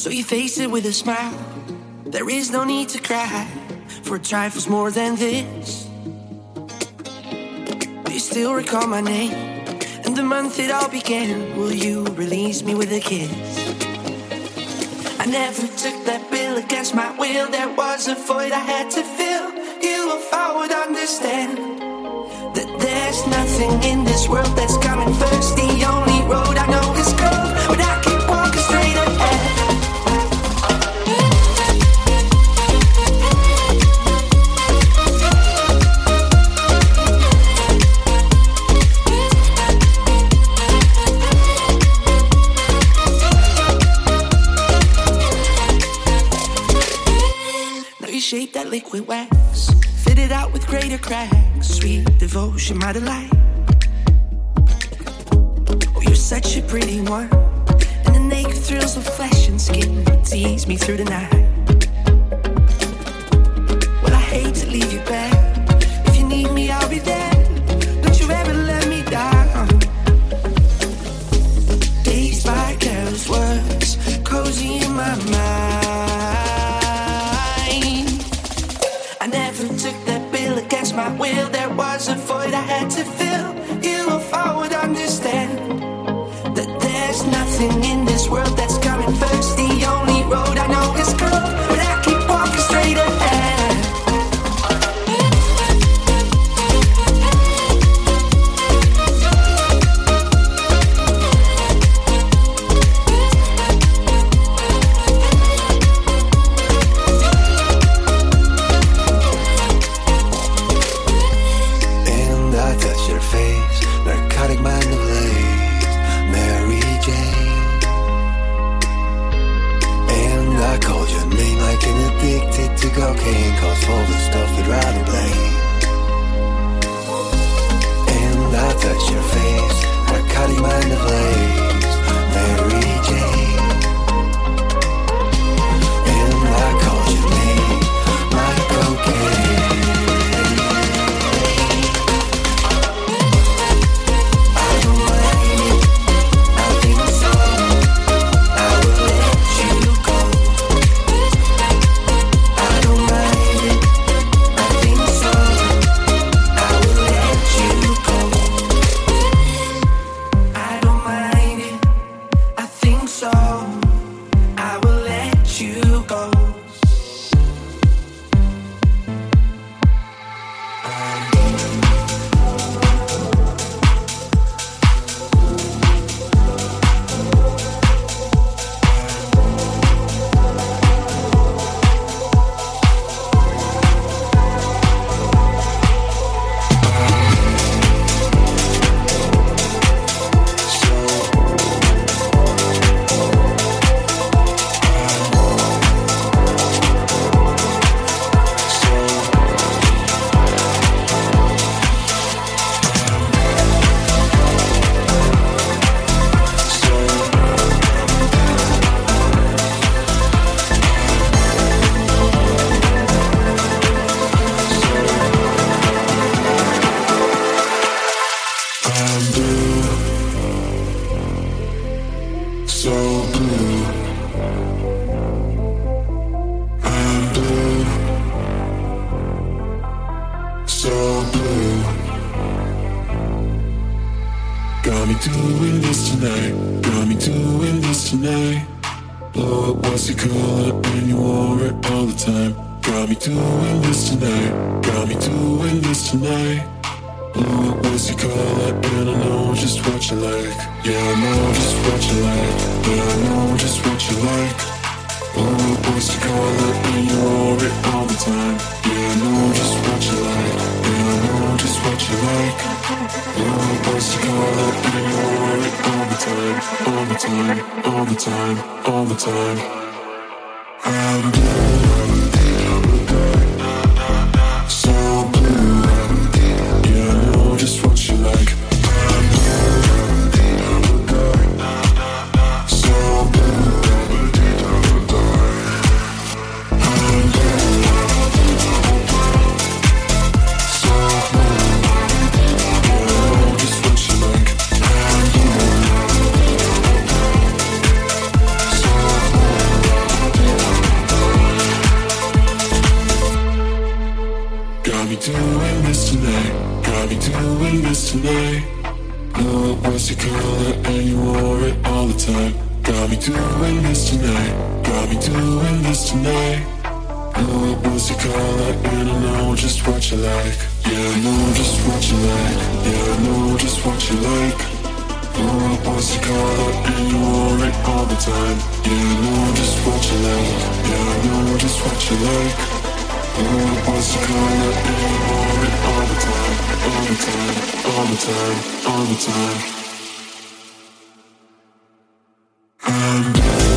So you face it with a smile. There is no need to cry for trifles more than this. Do you still recall my name and the month it all began? Will you release me with a kiss? I never took that bill against my will. There was a void I had to fill. You, if I would understand that there's nothing in this world that's coming first. The only road I know. fake with wax. Fit it out with greater cracks. Sweet devotion, my delight. Oh, you're such a pretty one. And the naked thrills of flesh and skin tease me through the night. Well, I hate to leave you back. If you need me, I'll be there. Tonight. Oh, what was your color and you wore it all the time. Got me doing this tonight. Got me doing this tonight. Oh, what was your color and I know just what you like. Yeah, I know just what you like. Yeah, I know just what you like. What was your color and you wore it all the time. Yeah, I know just what you like. Yeah, I know just what you like. All the time. All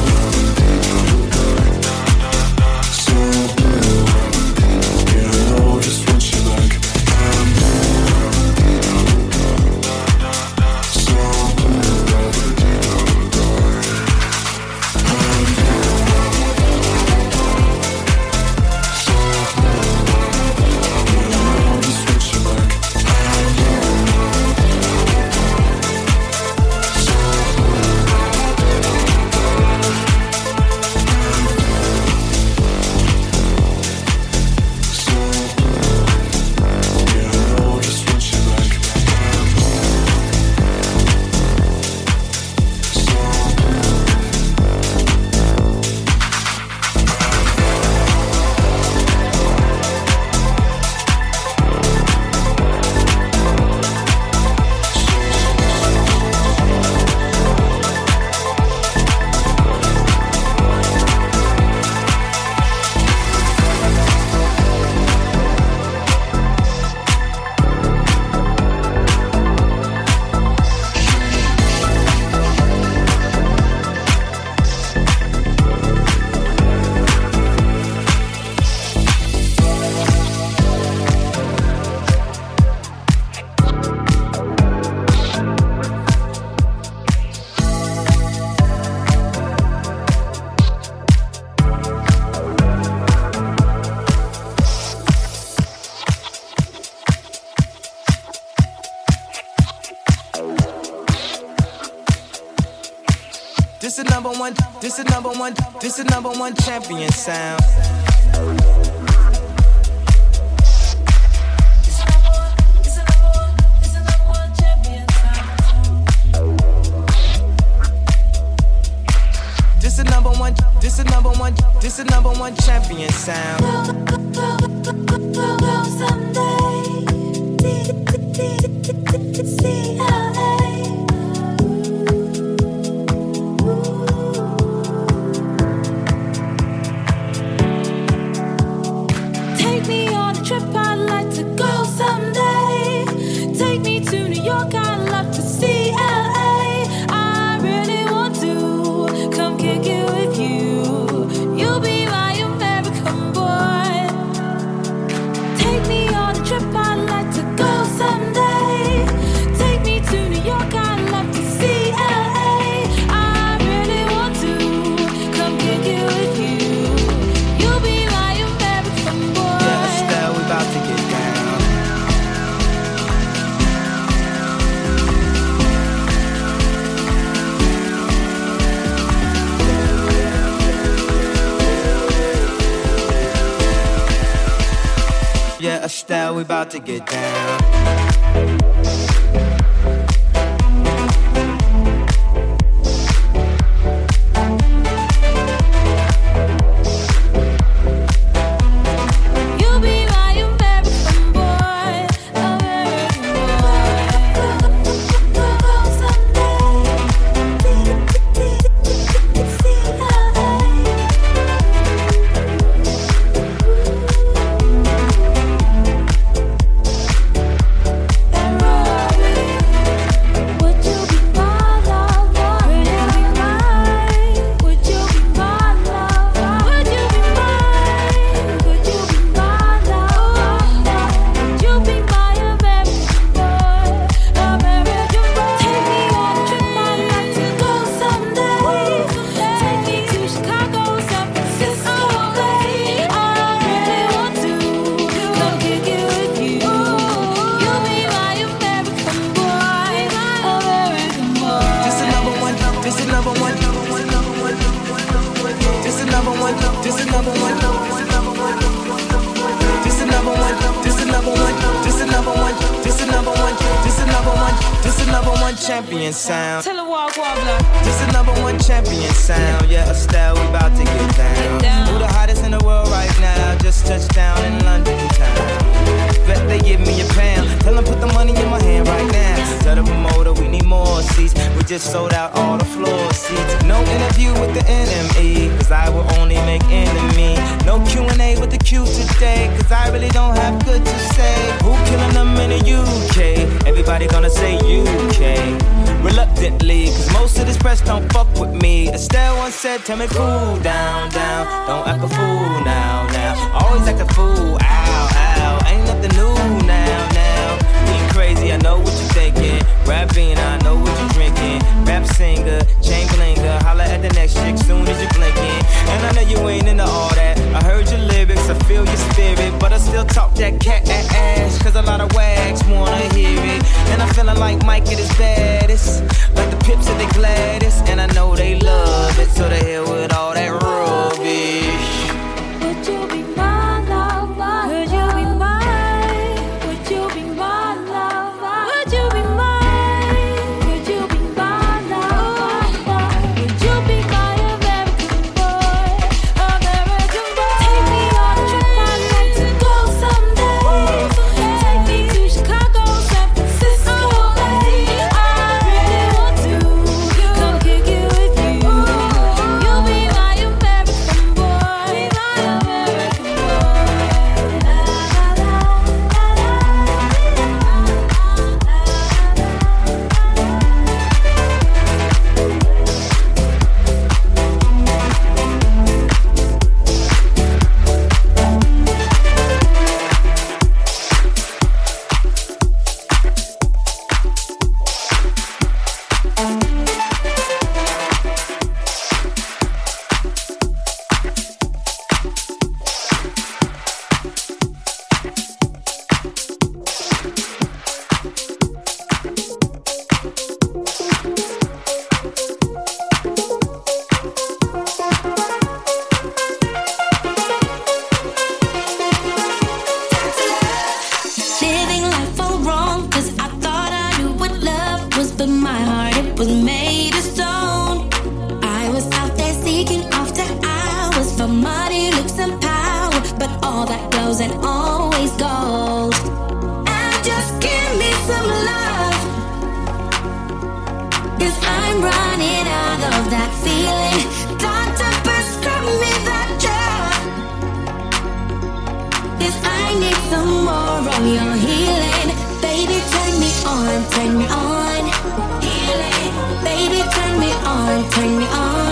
time, all the time, all. This is number one champion sound. This is number one. This is number one. This is number one champion sound. Estelle, we about to get down. just sold out all the floor seats. No interview with the enemy, cause I will only make enemy. No Q&A with the Q today, cause I really don't have good to say. Who killing them in the UK? Everybody gonna say UK. Reluctantly, cause most of this press don't fuck with me. Estelle once said, tell me cool down, down. Don't act a fool now, now. Always act a fool, ow, ow. Ain't nothing new now, now. Being crazy, I know what you're thinking. Rapping, still talk that cat ass. Cause a lot of wags wanna hear it. And I'm feeling like Mike at his baddest. Like the pips at the Gladys. And I know they love it. So the hell with all that room. Your healing. Baby, turn me on, turn me on. Healing. Baby, turn me on, turn me on.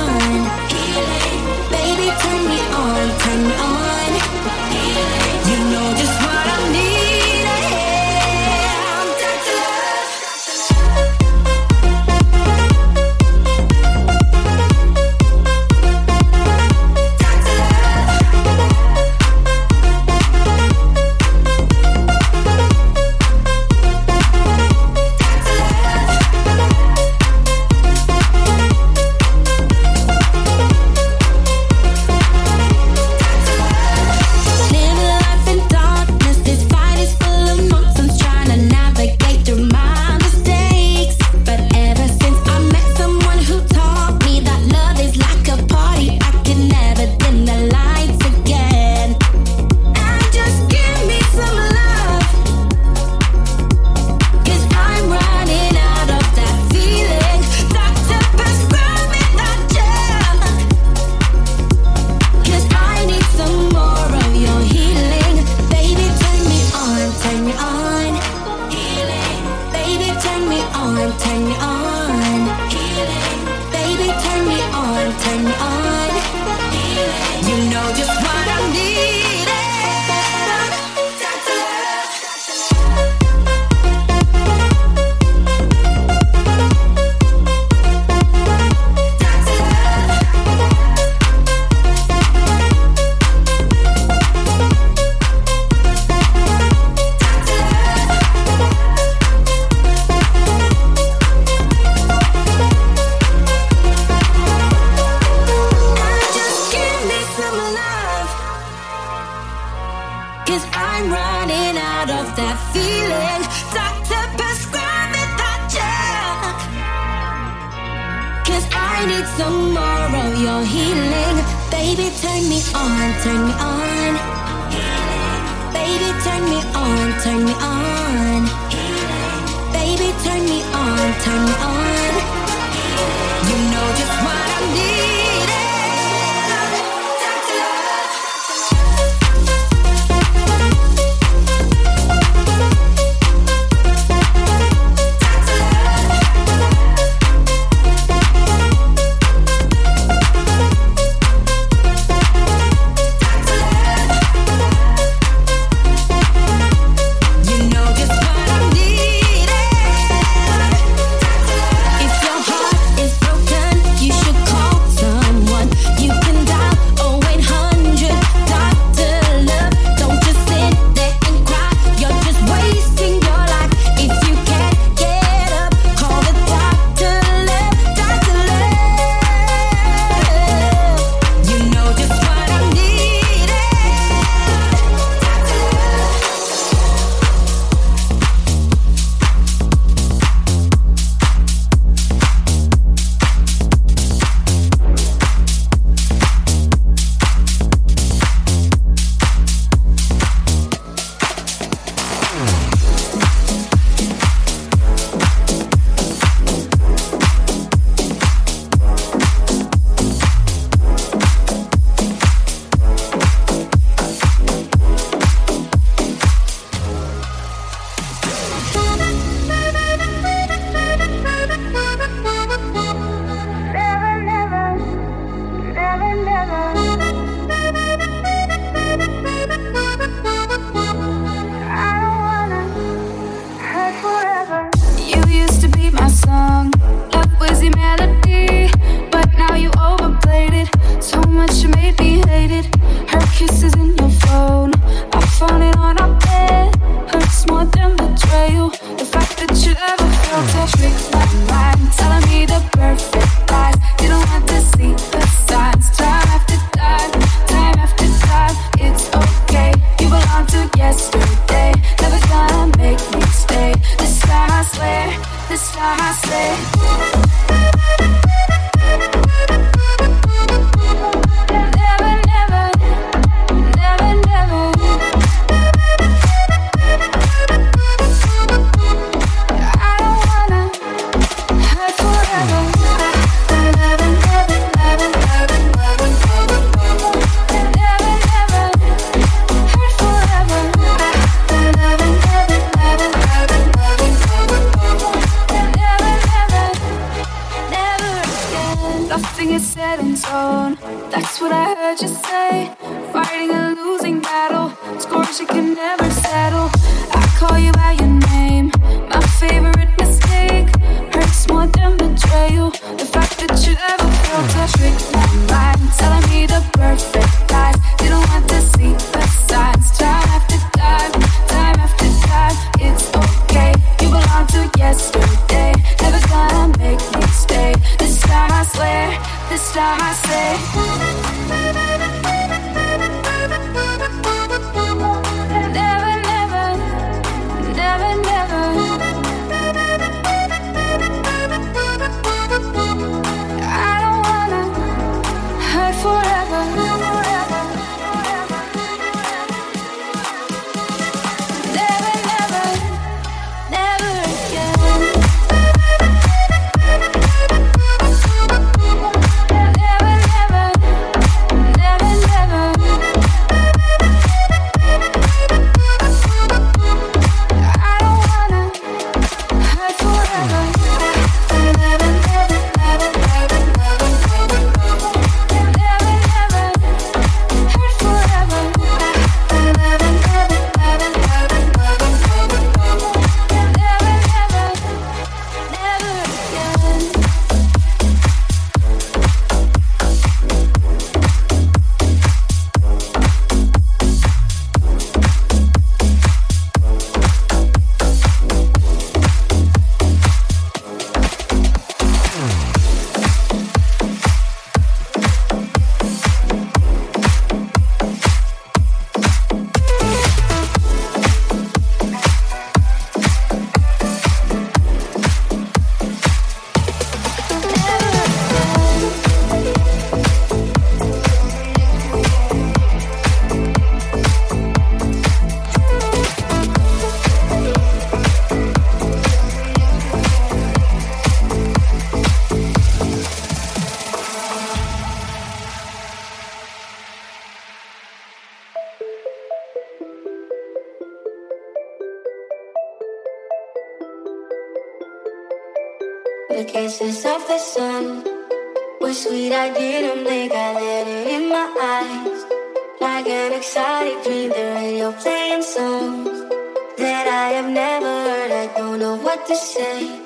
sweet, I didn't blink. I let it in my eyes. Like an excited dream, the radio playing songs that I have never heard. I don't know what to say.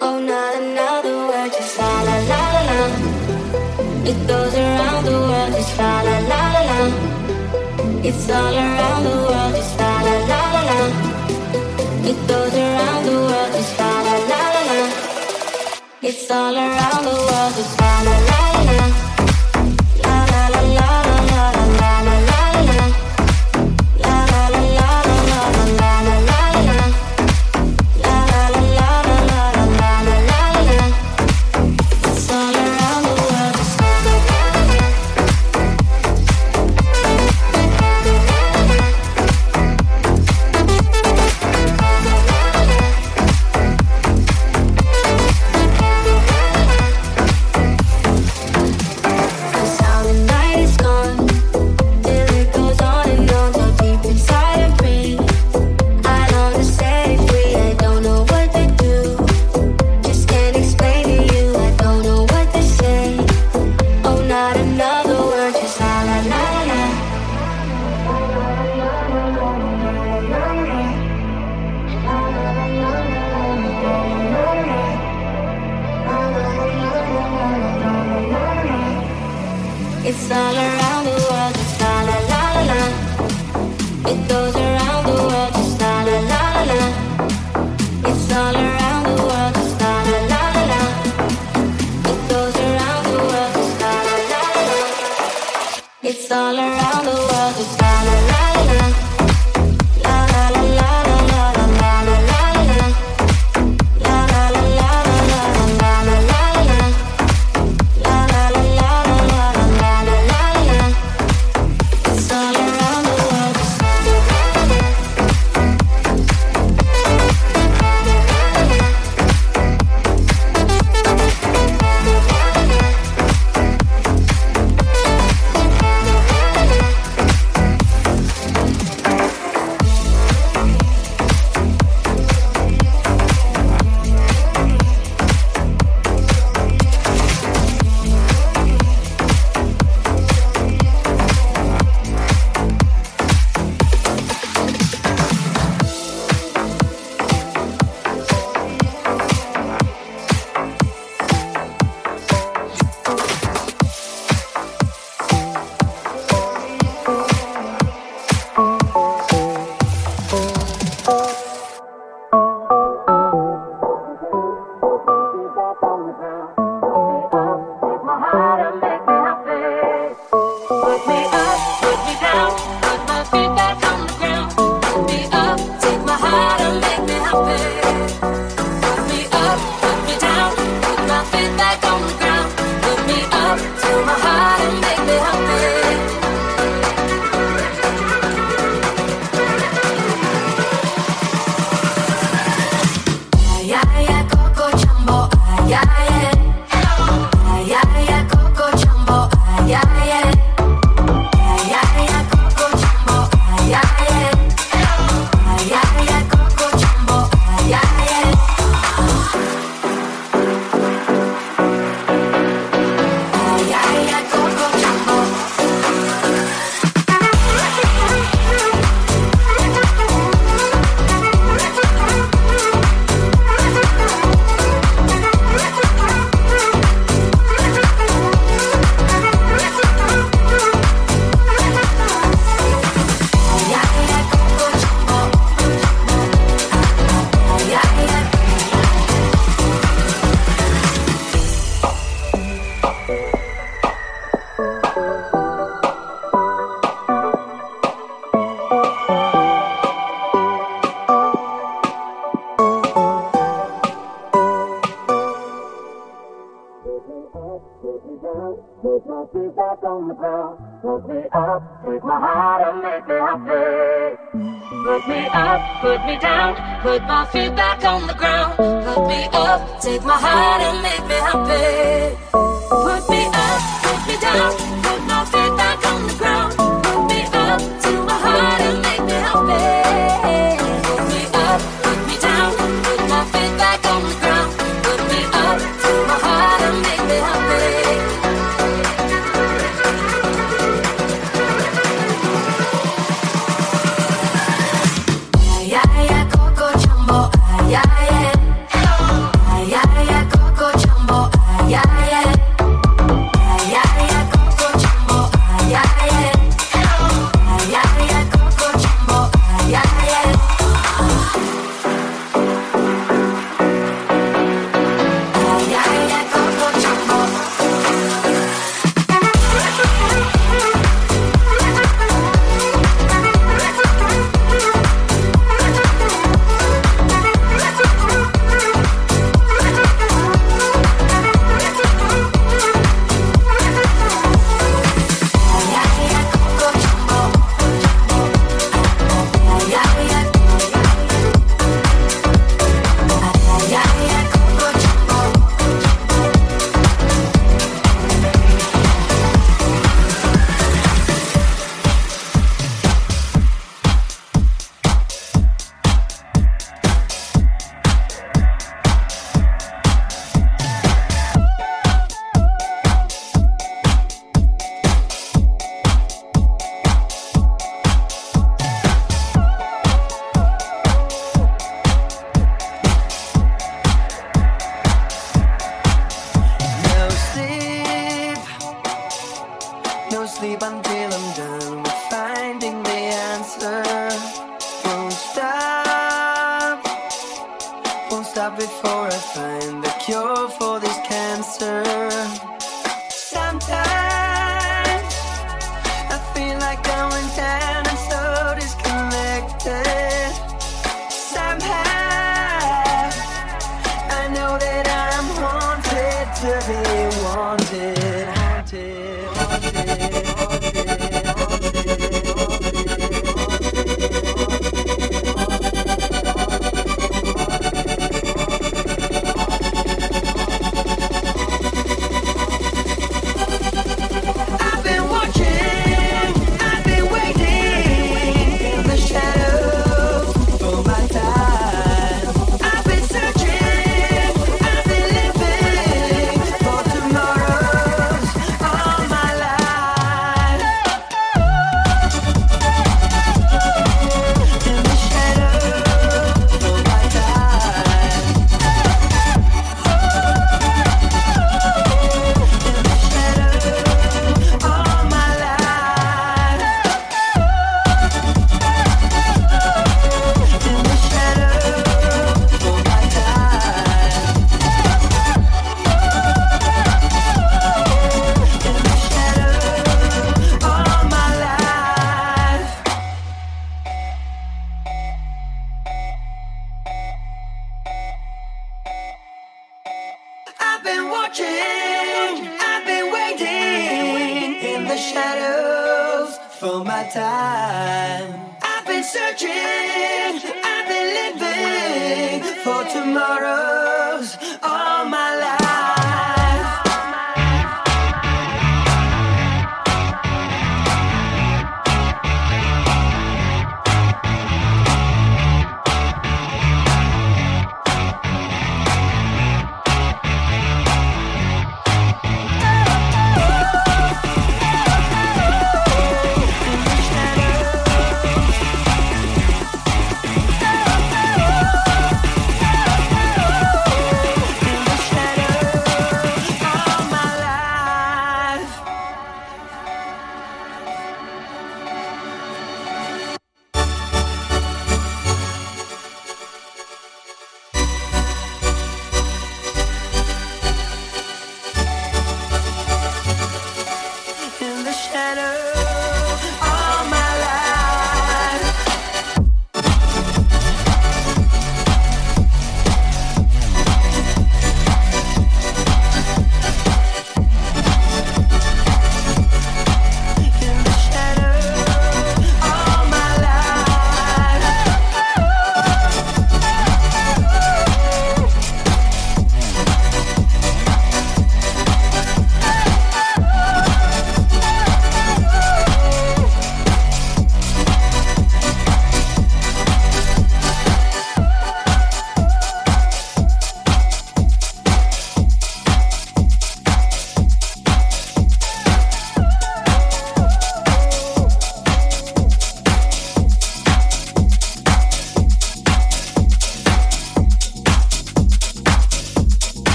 Oh, not another word, just la la la la la. It goes around the world, just la la la la la. It's all around the world, just all around the world. It's all around.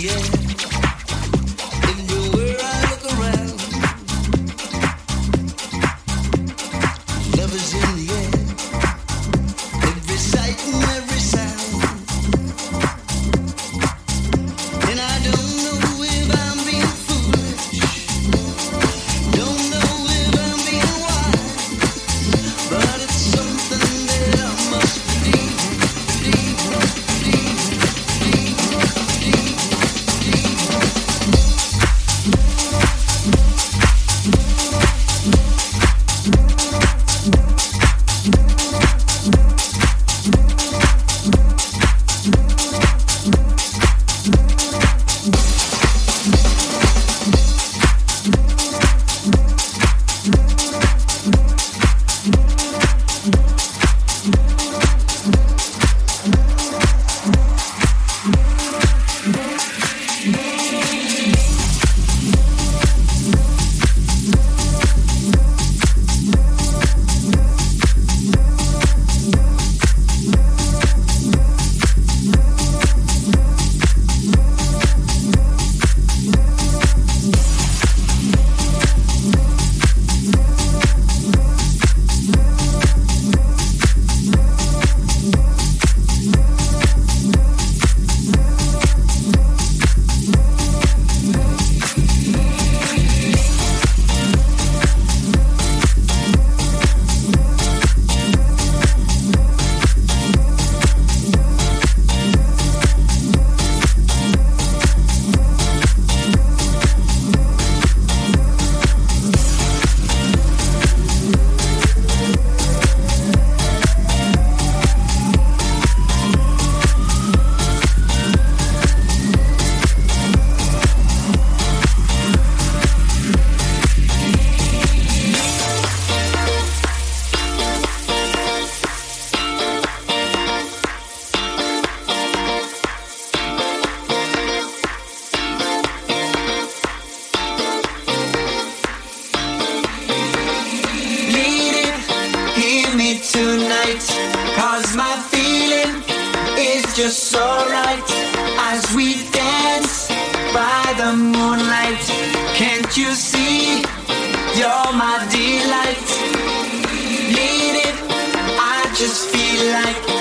yeah. You're my delight. Need it. I just feel like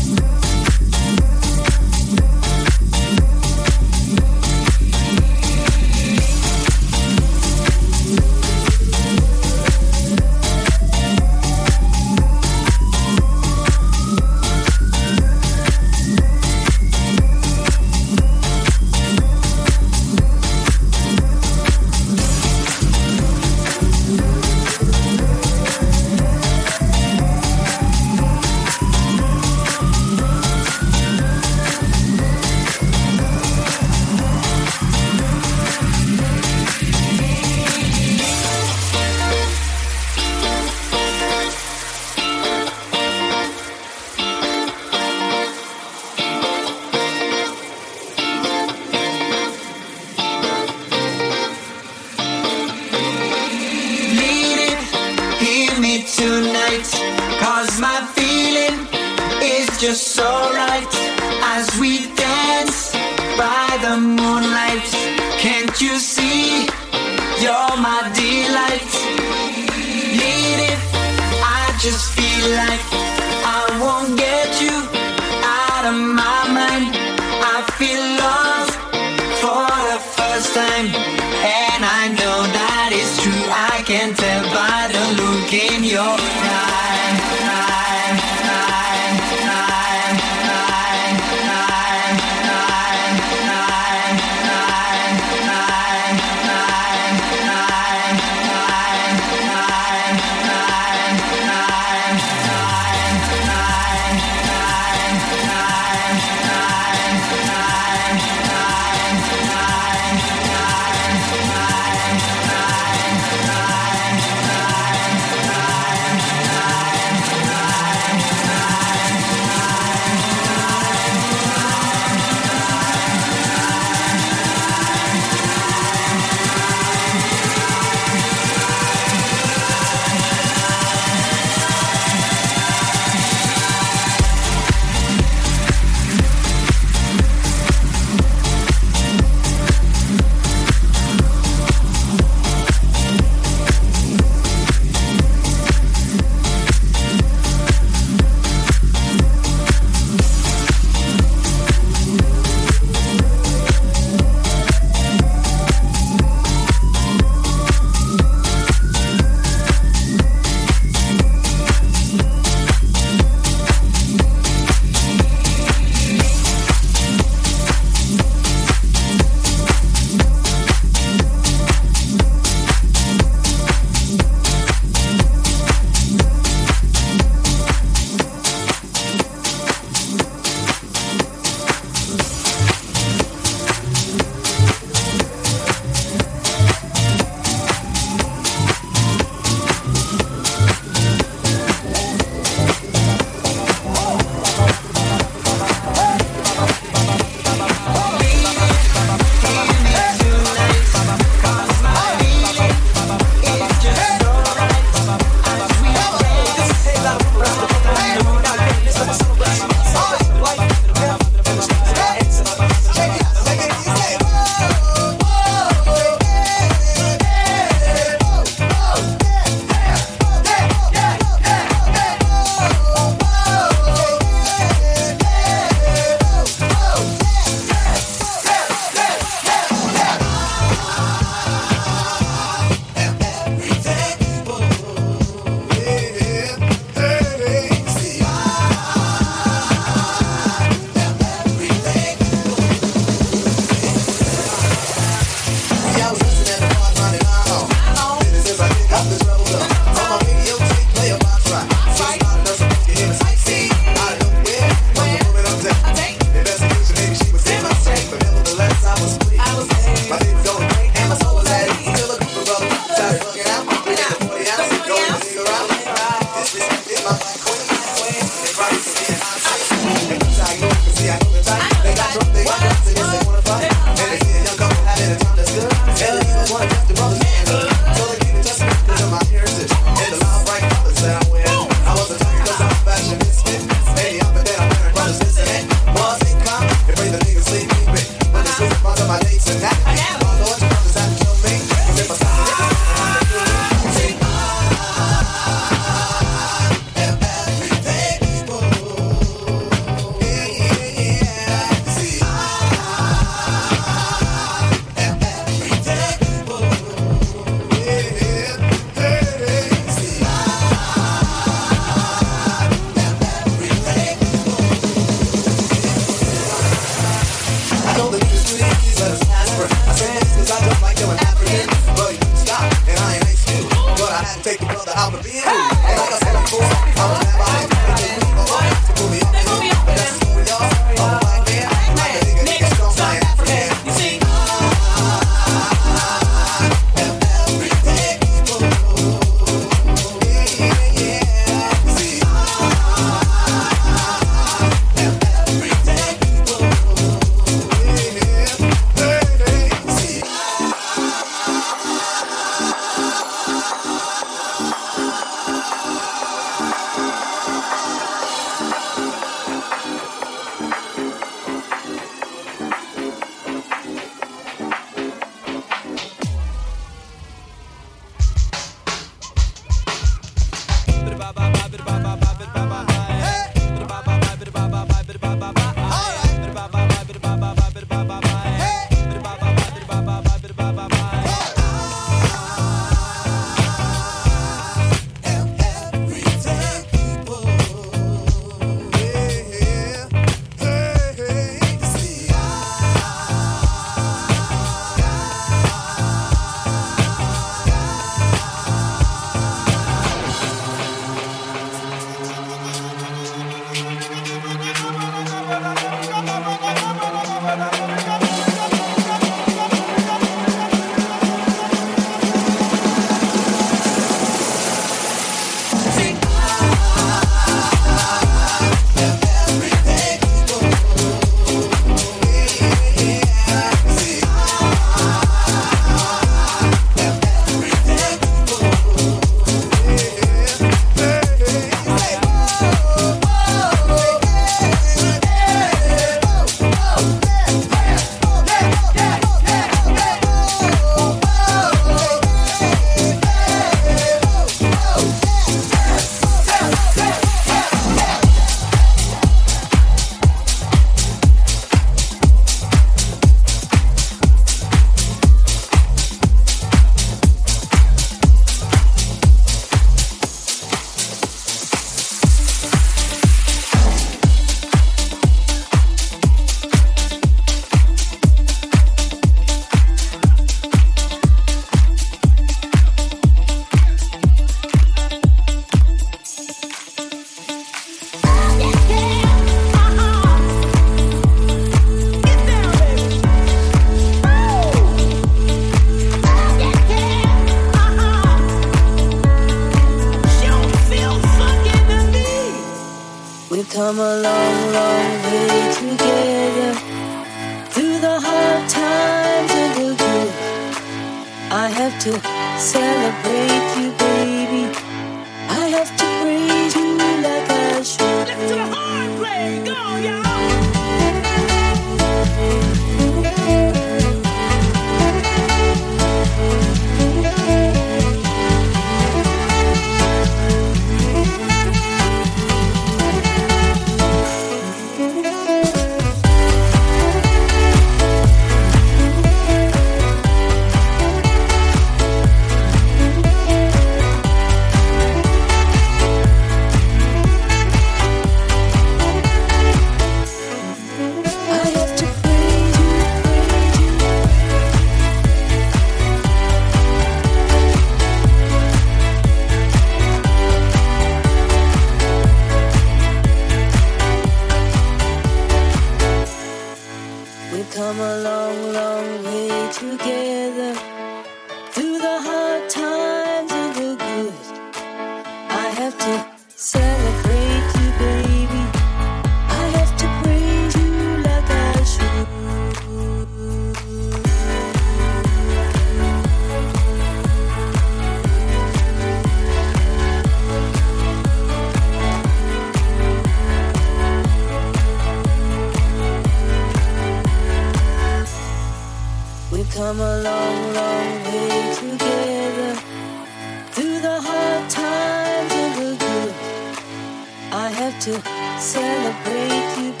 to celebrate you,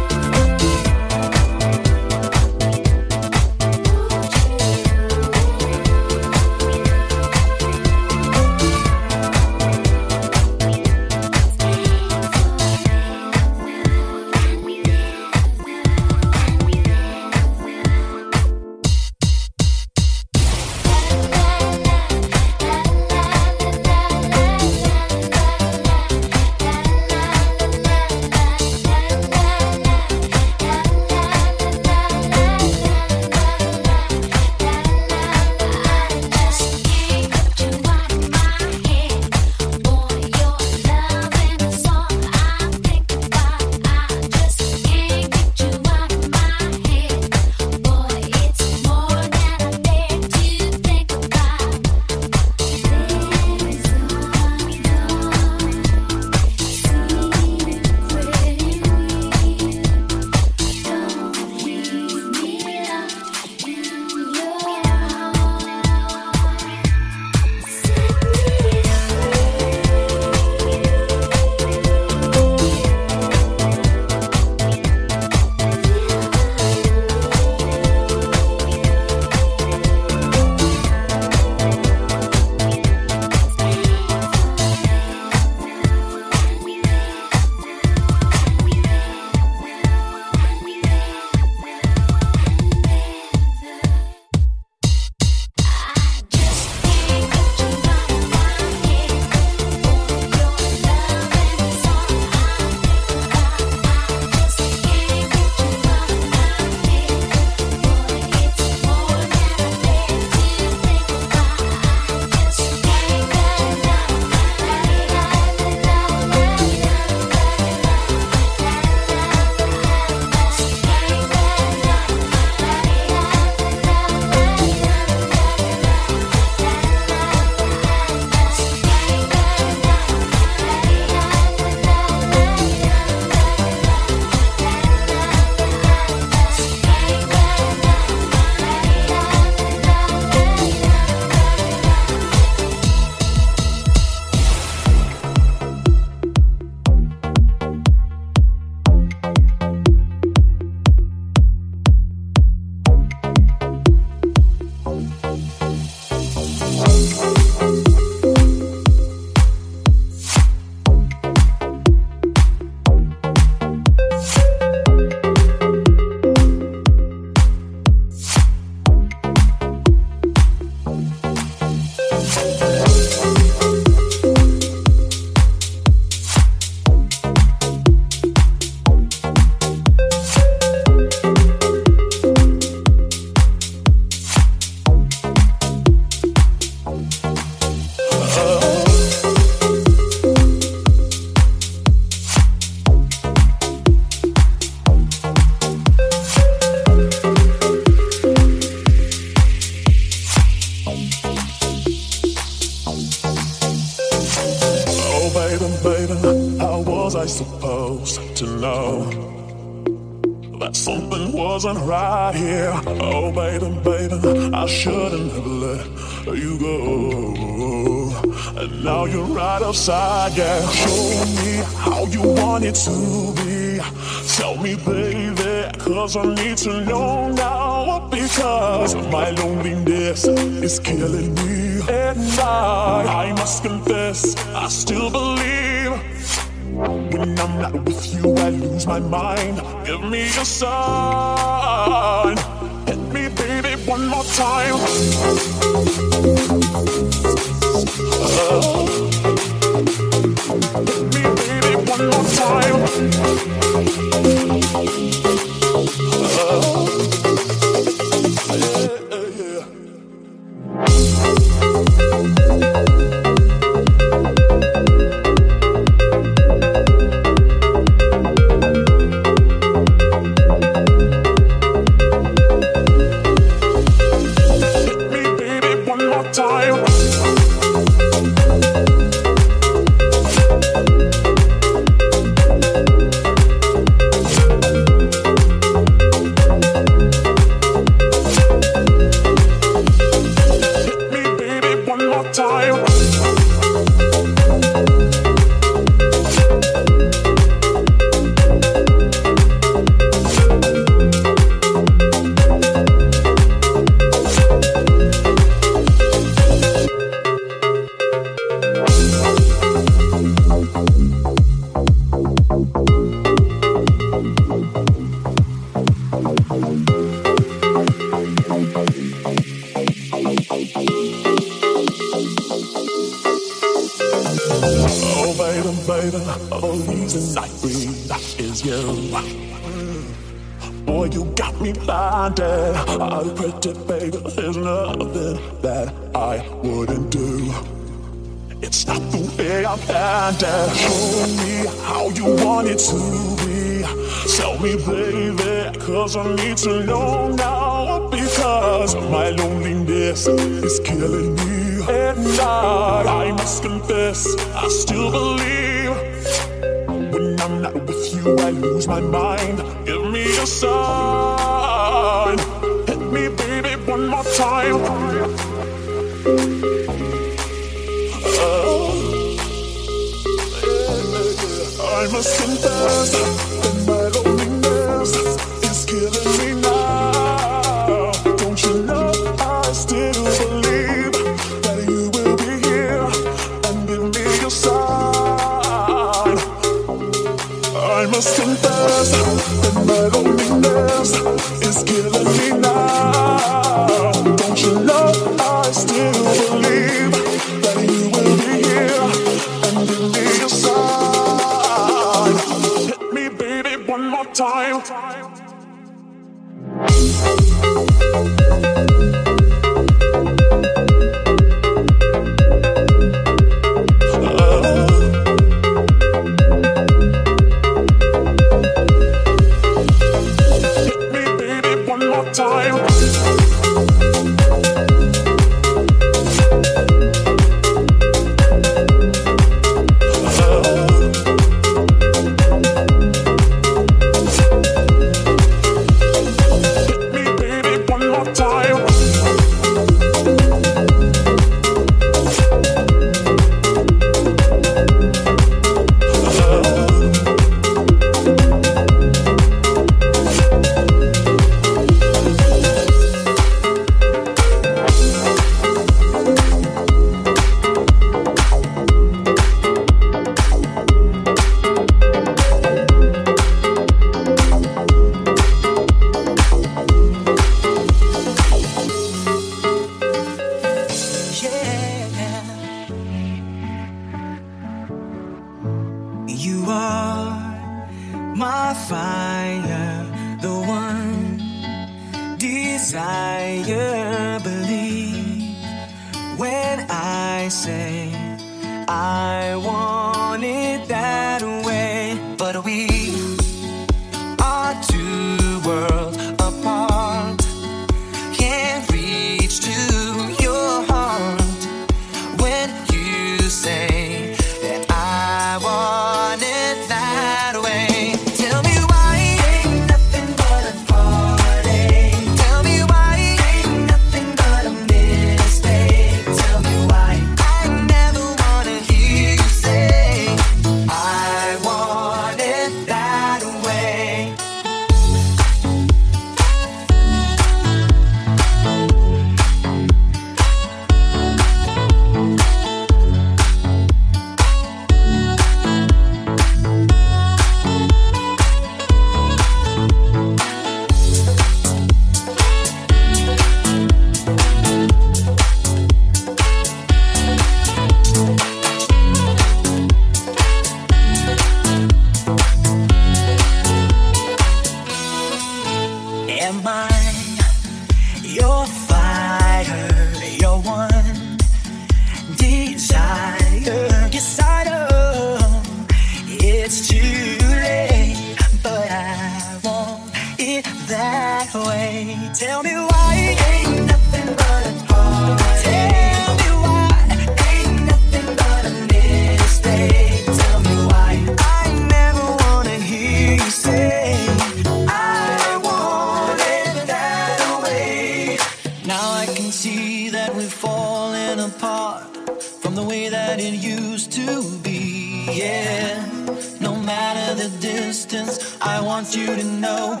the distance, I want you to know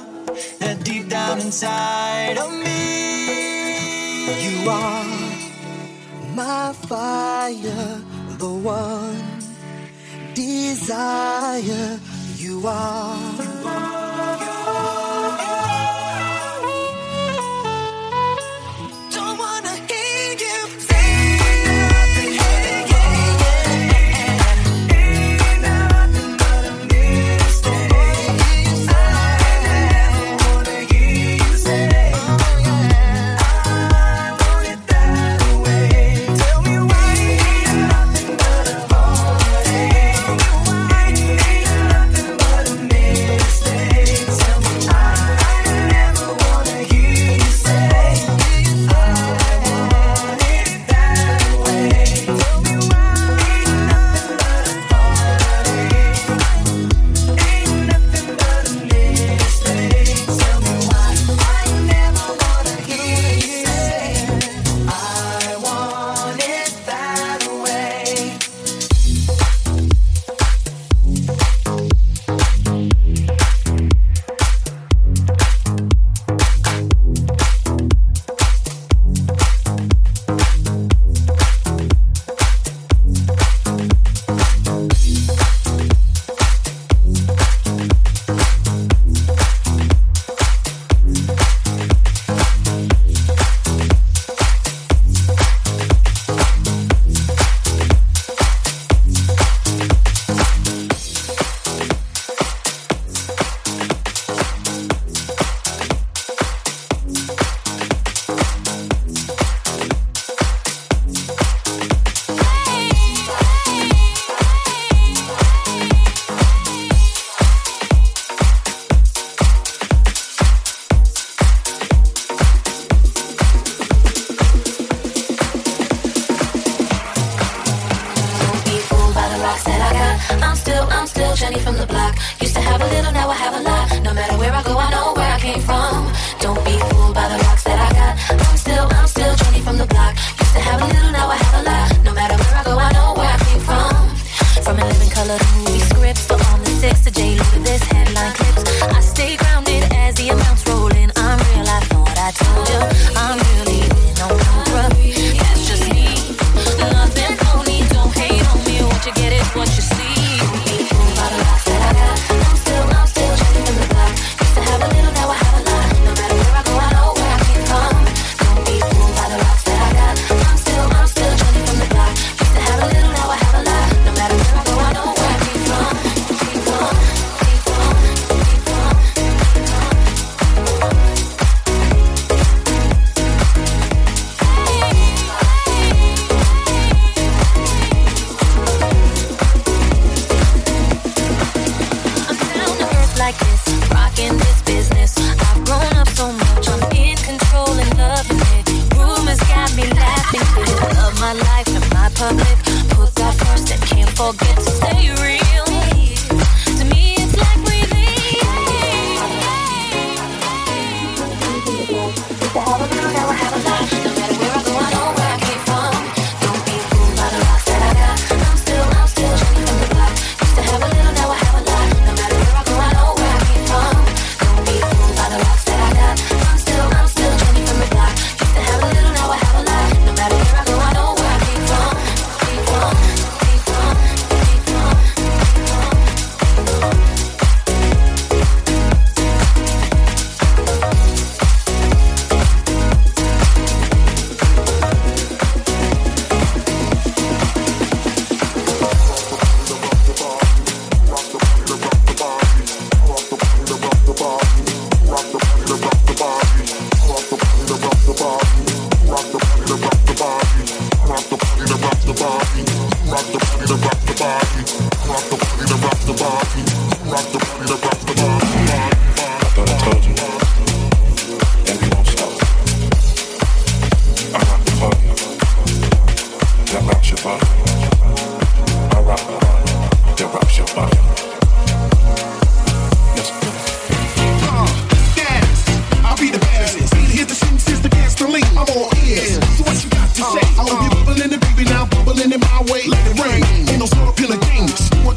that deep down inside of me, you are my fire, the one desire you are.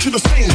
to the same.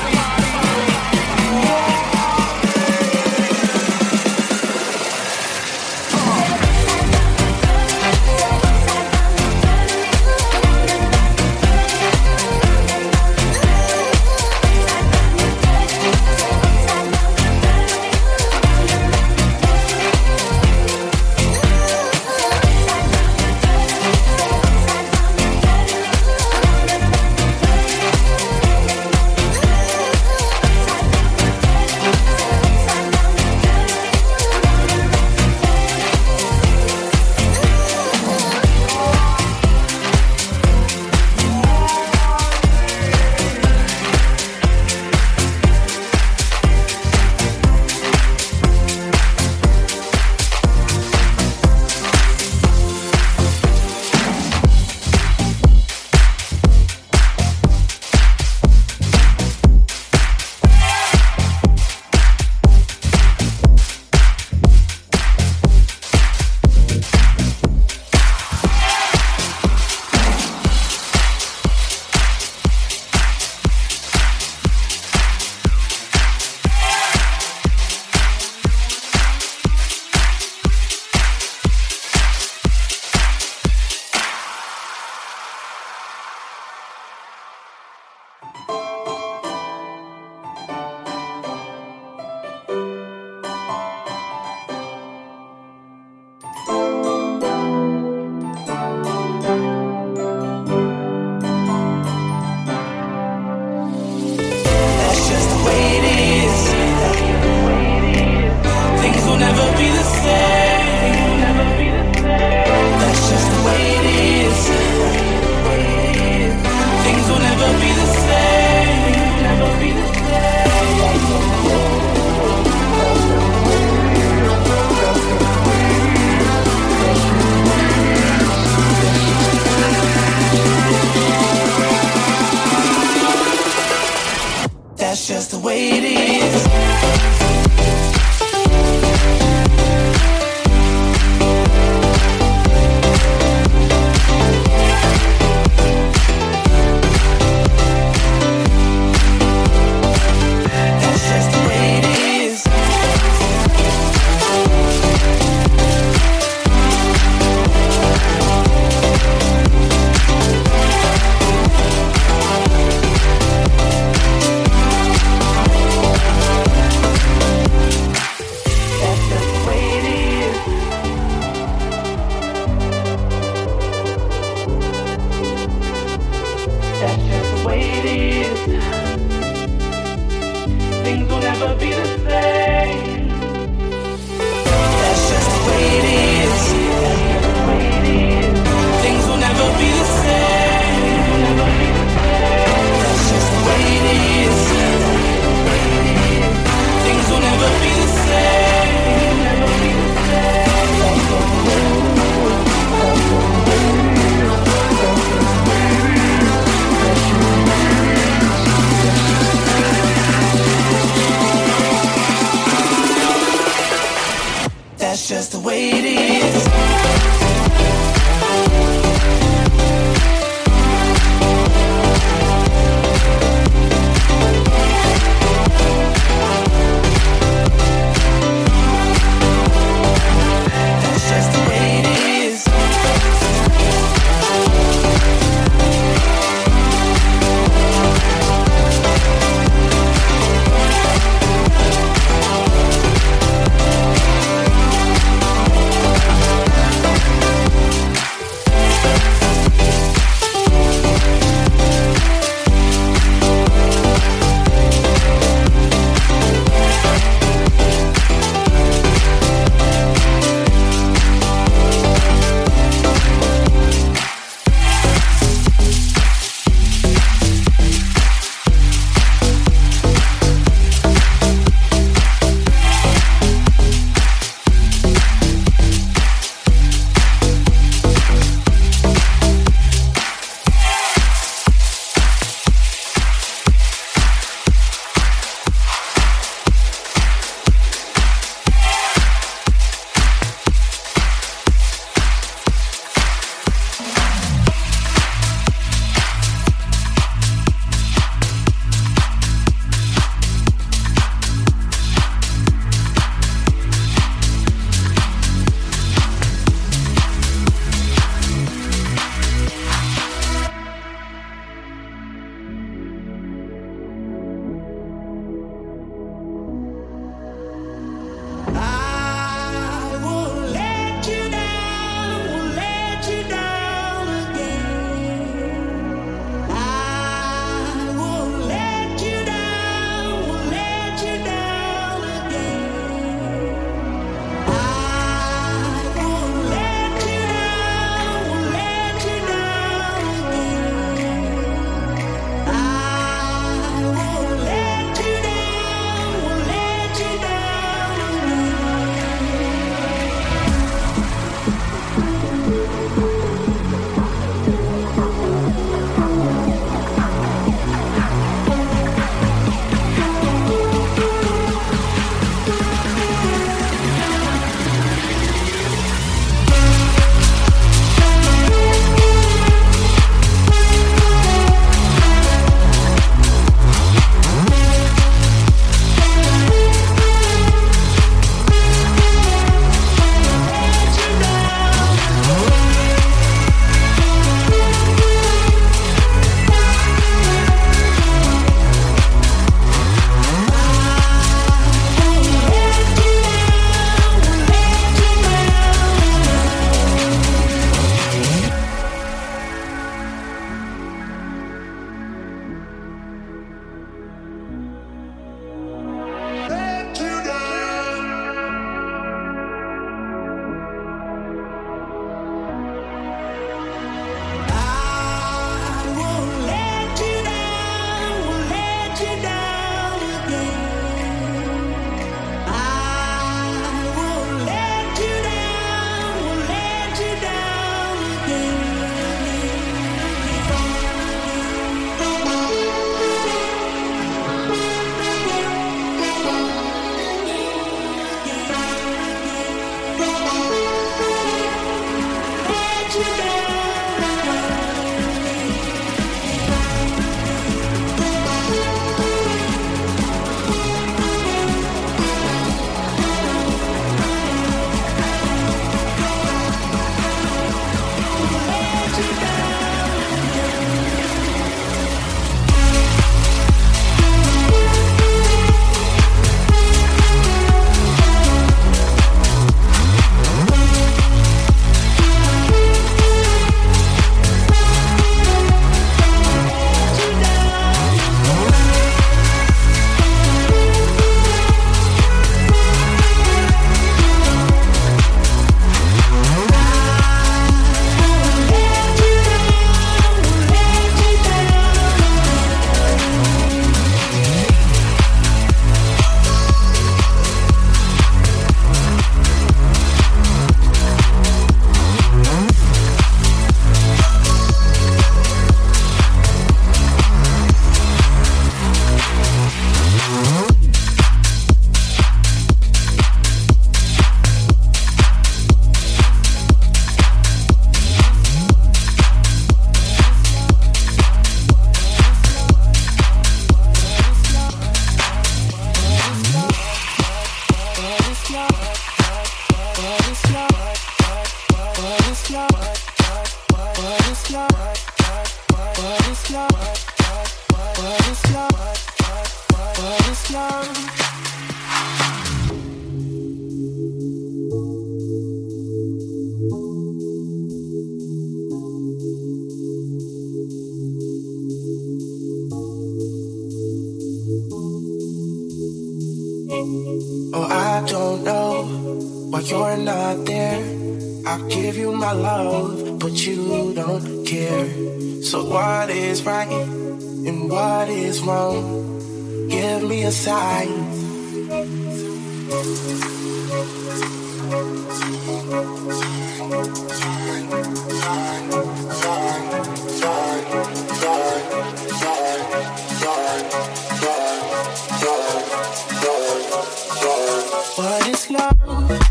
What is love?